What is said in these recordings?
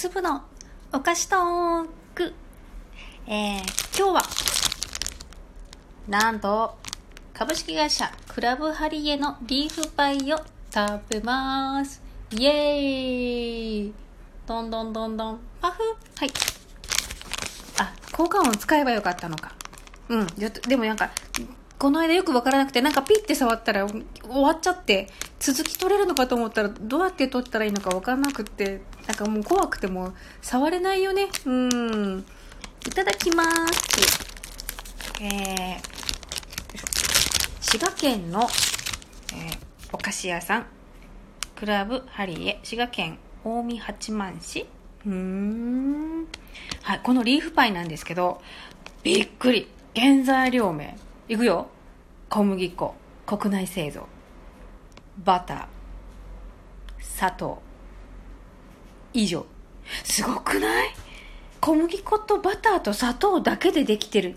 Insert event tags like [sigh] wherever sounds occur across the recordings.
粒のお菓子トーク。えー、今日は、なんと、株式会社クラブハリエのリーフパイを食べます。イエーイどんどんどんどん、パフはい。あ、効果音使えばよかったのか。うん。でもなんか、この間よくわからなくて、なんかピッて触ったら終わっちゃって、続き取れるのかと思ったら、どうやって取ったらいいのかわからなくて、なんかもう怖くても触れないよね。うん。いただきまーす。えー、滋賀県の、えーお菓子屋さん、クラブハリエ、滋賀県近江八幡市。うーん。はい、このリーフパイなんですけど、びっくり。原材料名。いくよ。小麦粉、国内製造。バター、砂糖。以上。すごくない？小麦粉とバターと砂糖だけでできてる。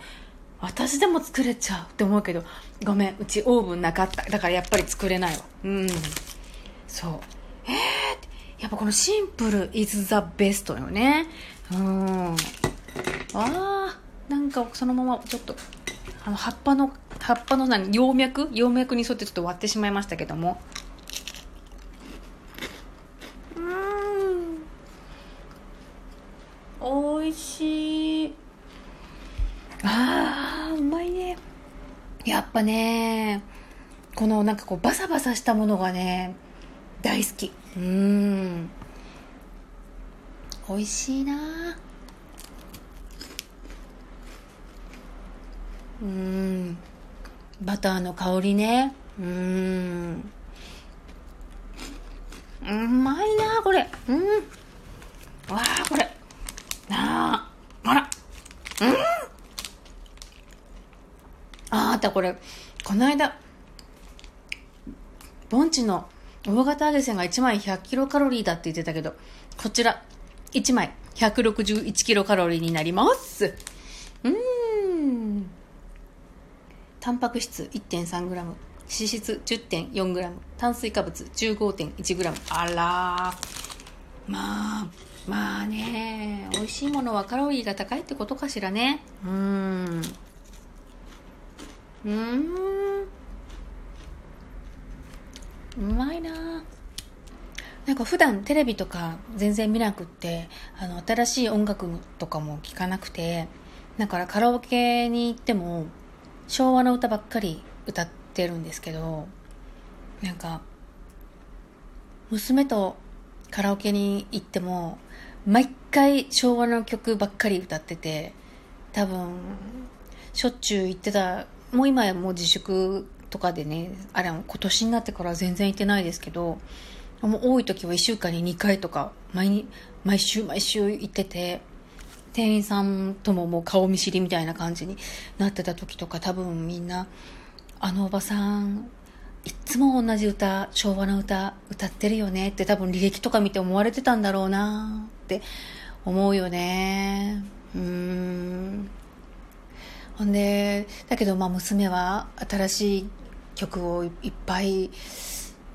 私でも作れちゃうって思うけど、ごめん、うちオーブンなかった。だからやっぱり作れないわ。うん。そう。えー、やっぱこのシンプル is the best よね。うん。あー、なんかそのままちょっと、あの葉っぱの、葉っぱの何、葉脈？葉脈に沿ってちょっと割ってしまいましたけども。うーん。美味しい。あー、うまいね。やっぱね、このなんかこうバサバサしたものがね、大好き。うーん。美味しいなうん。バターの香りね。うーん。うまいなこれ。うん。わあ、これ。なあ。あら。うん。ああったこれこの間ボンチの大型揚げ線が1枚100キロカロリーだって言ってたけどこちら1枚161キロカロリーになりますうーんタンパク質 1.3g 脂質 10.4g 炭水化物 15.1g あらまあまあね美味しいものはカロリーが高いってことかしらね。うん。うん。うまいななんか普段テレビとか全然見なくってあの新しい音楽とかも聴かなくてだからカラオケに行っても昭和の歌ばっかり歌ってるんですけどなんか娘とカラオケに行っても毎回昭和の曲ばっかり歌ってて多分しょっちゅう行ってたもう今やもう自粛とかでねあれは今年になってから全然行ってないですけどもう多い時は1週間に2回とか毎毎週毎週行ってて店員さんとももう顔見知りみたいな感じになってた時とか多分みんなあのおばさんいっつも同じ歌昭和の歌歌ってるよねって多分履歴とか見て思われてたんだろうなって思うよね。うん。ほんでだけどまあ娘は新しい曲をいっぱい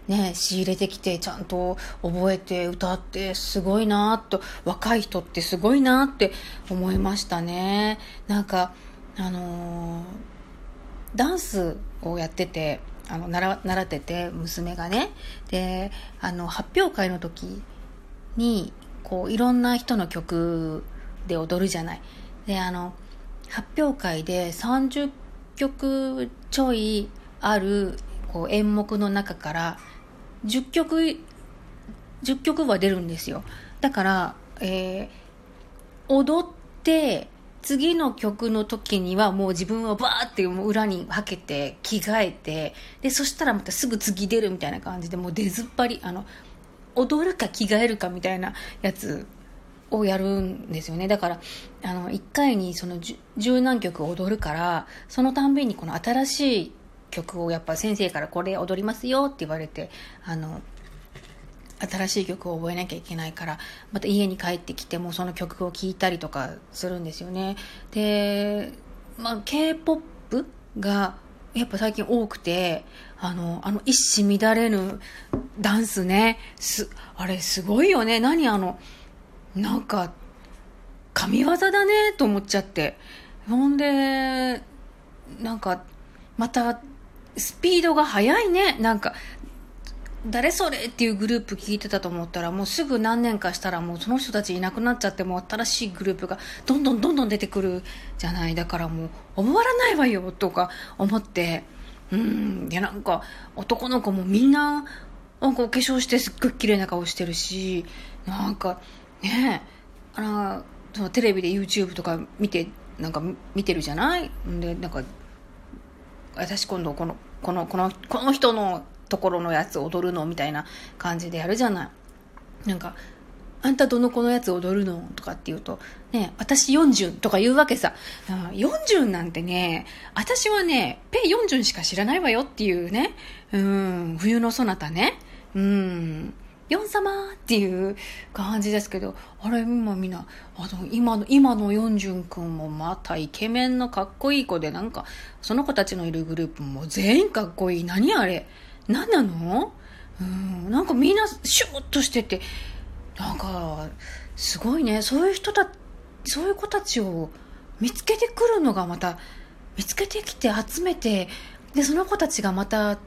ね仕入れてきてちゃんと覚えて歌ってすごいなと若い人ってすごいなって思いましたね。なんかあのーダンスをやっててあの習習ってて娘がね。であの発表会の時にこういろんな人の曲で踊るじゃない。であの発表会で30曲ちょいあるこう演目の中から10曲10曲は出るんですよ。だから、えー踊って次の曲の時にはもう自分はバーってもう裏にはけて着替えてでそしたらまたすぐ次出るみたいな感じでもう出ずっぱりあの踊るか着替えるかみたいなやつをやるんですよね。だからあの1回にその十十何曲踊るからそのたんびにこの新しい曲をやっぱ先生からこれ踊りますよって言われてあの新しい曲を覚えなきゃいけないからまた家に帰ってきてもその曲を聴いたりとかするんですよね。で、まあ、k p o p がやっぱ最近多くてあのあの一糸乱れぬダンスね。すあれすごいよね。何あのなんか神業だねと思っちゃって。ほんでなんかまたスピードが速いね。なんか誰それっていうグループ聞いてたと思ったらもうすぐ何年かしたらもうその人たちいなくなっちゃっても新しいグループがどんどんどんどん出てくるじゃない。だからもう終わらないわよとか思って。うん。いやなんか男の子もみんななんかお化粧してすっごい綺麗な顔してるしなんかね。あのそのテレビで YouTube とか見てなんか見てるじゃない？んでなんか私今度このこのこのこの人のところのやつ踊るのみたいな感じでやるじゃない。なんかあんたどの子のやつ踊るのとかって言うと、ね、私40とか言うわけさ。40なんてね、私はね、ペイ40しか知らないわよっていうね、うん、冬のそなたね、うん、ヨン様っていう感じですけど、あれ、今みんな、あの、今の、今のヨンジュン君もまたイケメンのかっこいい子で、なんか、その子たちのいるグループも全員かっこいい。何あれ？何なのうん、なんかみんなシューッとしてて、なんか、すごいね。そういう人た、そういう子たちを見つけてくるのがまた、見つけてきて集めて、で、その子たちがまた、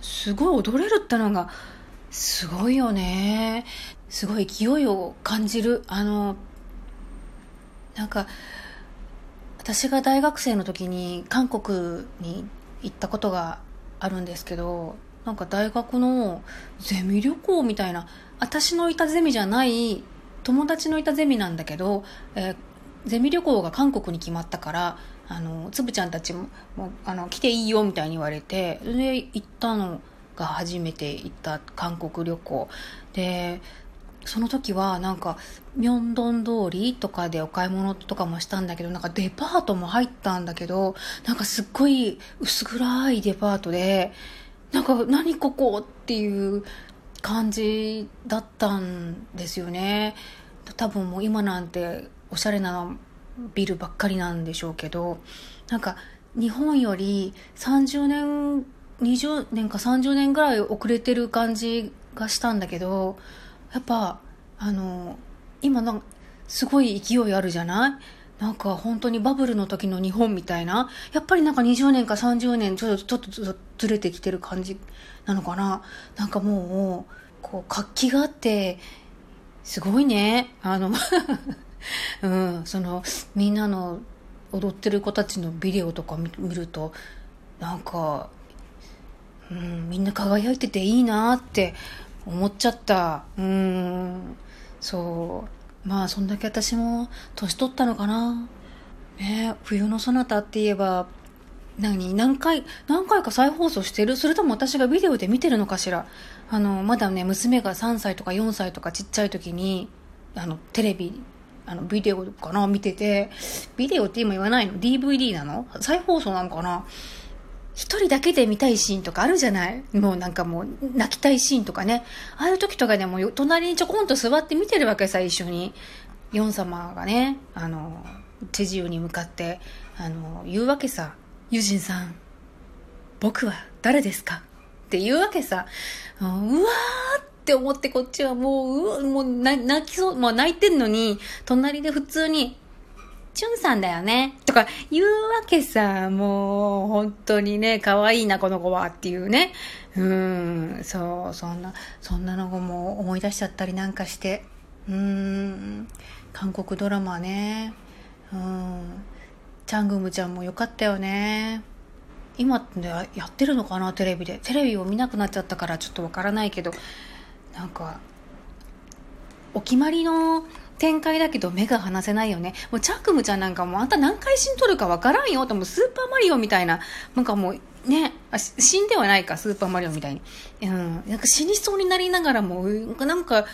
すごい踊れるってのが、すごいよね。すごい勢いを感じる。あの、なんか、私が大学生の時に韓国に行ったことがあるんですけど、なんか大学のゼミ旅行みたいな、私のいたゼミじゃない、友達のいたゼミなんだけど、えー、ゼミ旅行が韓国に決まったから、あの、つぶちゃんたちも、もあの、来ていいよみたいに言われて、で、行ったの。が初めて行った韓国旅行。でその時はなんかミョンドン通りとかでお買い物とかもしたんだけどなんかデパートも入ったんだけどなんかすっごい薄暗いデパートでなんか何ここっていう感じだったんですよね。多分もう今なんておしゃれなビルばっかりなんでしょうけどなんか日本より30年20年か30年ぐらい遅れてる感じがしたんだけどやっぱあの今なんすごい勢いあるじゃない？なんか本当にバブルの時の日本みたいな？やっぱりなんか20年か30年ちょっとちょっとずれてきてる感じなのかな？なんかもうこう活気があってすごいね。あの [laughs] うんそのみんなの踊ってる子たちのビデオとか見るとなんかうん、みんな輝いてていいなって思っちゃった。うん、そう。まあ、そんだけ私も年取ったのかな。ね冬のそなたって言えば、何？何回、何回か再放送してる？それとも私がビデオで見てるのかしら？あの、まだね、娘が3歳とか4歳とかちっちゃい時に、あの、テレビ、あの、ビデオかな？見てて、ビデオって今言わないの ?DVD なの？再放送なのかな？一人だけで見たいシーンとかあるじゃない？もうなんかもう泣きたいシーンとかね。ああいう時とかでも隣にちょこんと座って見てるわけさ、一緒に。ヨン様がね、あの、チェジウに向かって、あの、言うわけさ。ユジンさん、僕は誰ですか？って言うわけさ。うわーって思ってこっちはもう、うもう泣きそう、もう泣いてんのに、隣で普通に、チュンさんだよね。とか言うわけさ、もう本当にね、可愛いな、この子はっていうね。うん、そう、そんな、そんなのも思い出しちゃったりなんかして。うん、韓国ドラマね。うん、チャングムちゃんもよかったよね。今ってやってるのかな、テレビで。テレビを見なくなっちゃったからちょっとわからないけど、なんか、お決まりの展開だけど目が離せないよね。もうチャックムちゃんなんかもうあんた何回死んとるかわからんよともスーパーマリオみたいな、なんかもうね、死んではないか、スーパーマリオみたいに。うん、なんか死にそうになりながらも、なんか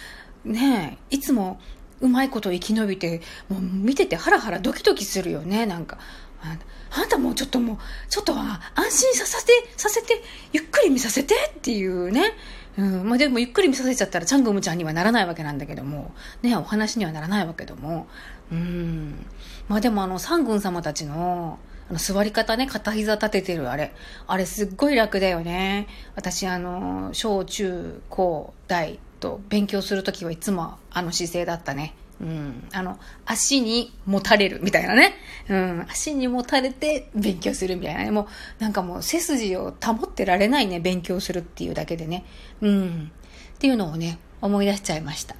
ね、いつもうまいこと生き延びて、もう見ててハラハラドキドキするよね、なんか。あんたもうちょっともう、ちょっとは安心させて、させて、ゆっくり見させてっていうね。うん、まあでもゆっくり見させちゃったらチャングムちゃんにはならないわけなんだけども、ね、お話にはならないわけども、うん、まあでもあの三軍様たちの、あの座り方ね、片膝立ててるあれ。あれすっごい楽だよね。私あの、小中高大と勉強するときはいつもあの姿勢だったね。うん、あの、足にもたれるみたいなね。うん、足にもたれて勉強するみたいなね。もう、なんかもう背筋を保ってられないね、勉強するっていうだけでね。うん。っていうのをね、思い出しちゃいました。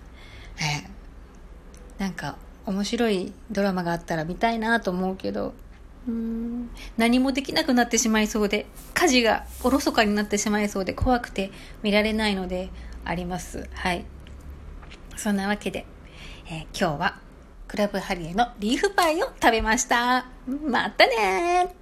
えー、なんか、面白いドラマがあったら見たいなと思うけど、うん何もできなくなってしまいそうで、家事がおろそかになってしまいそうで怖くて見られないのであります。はい。そんなわけで、えー、今日はクラブハリエのリーフパイを食べました。またね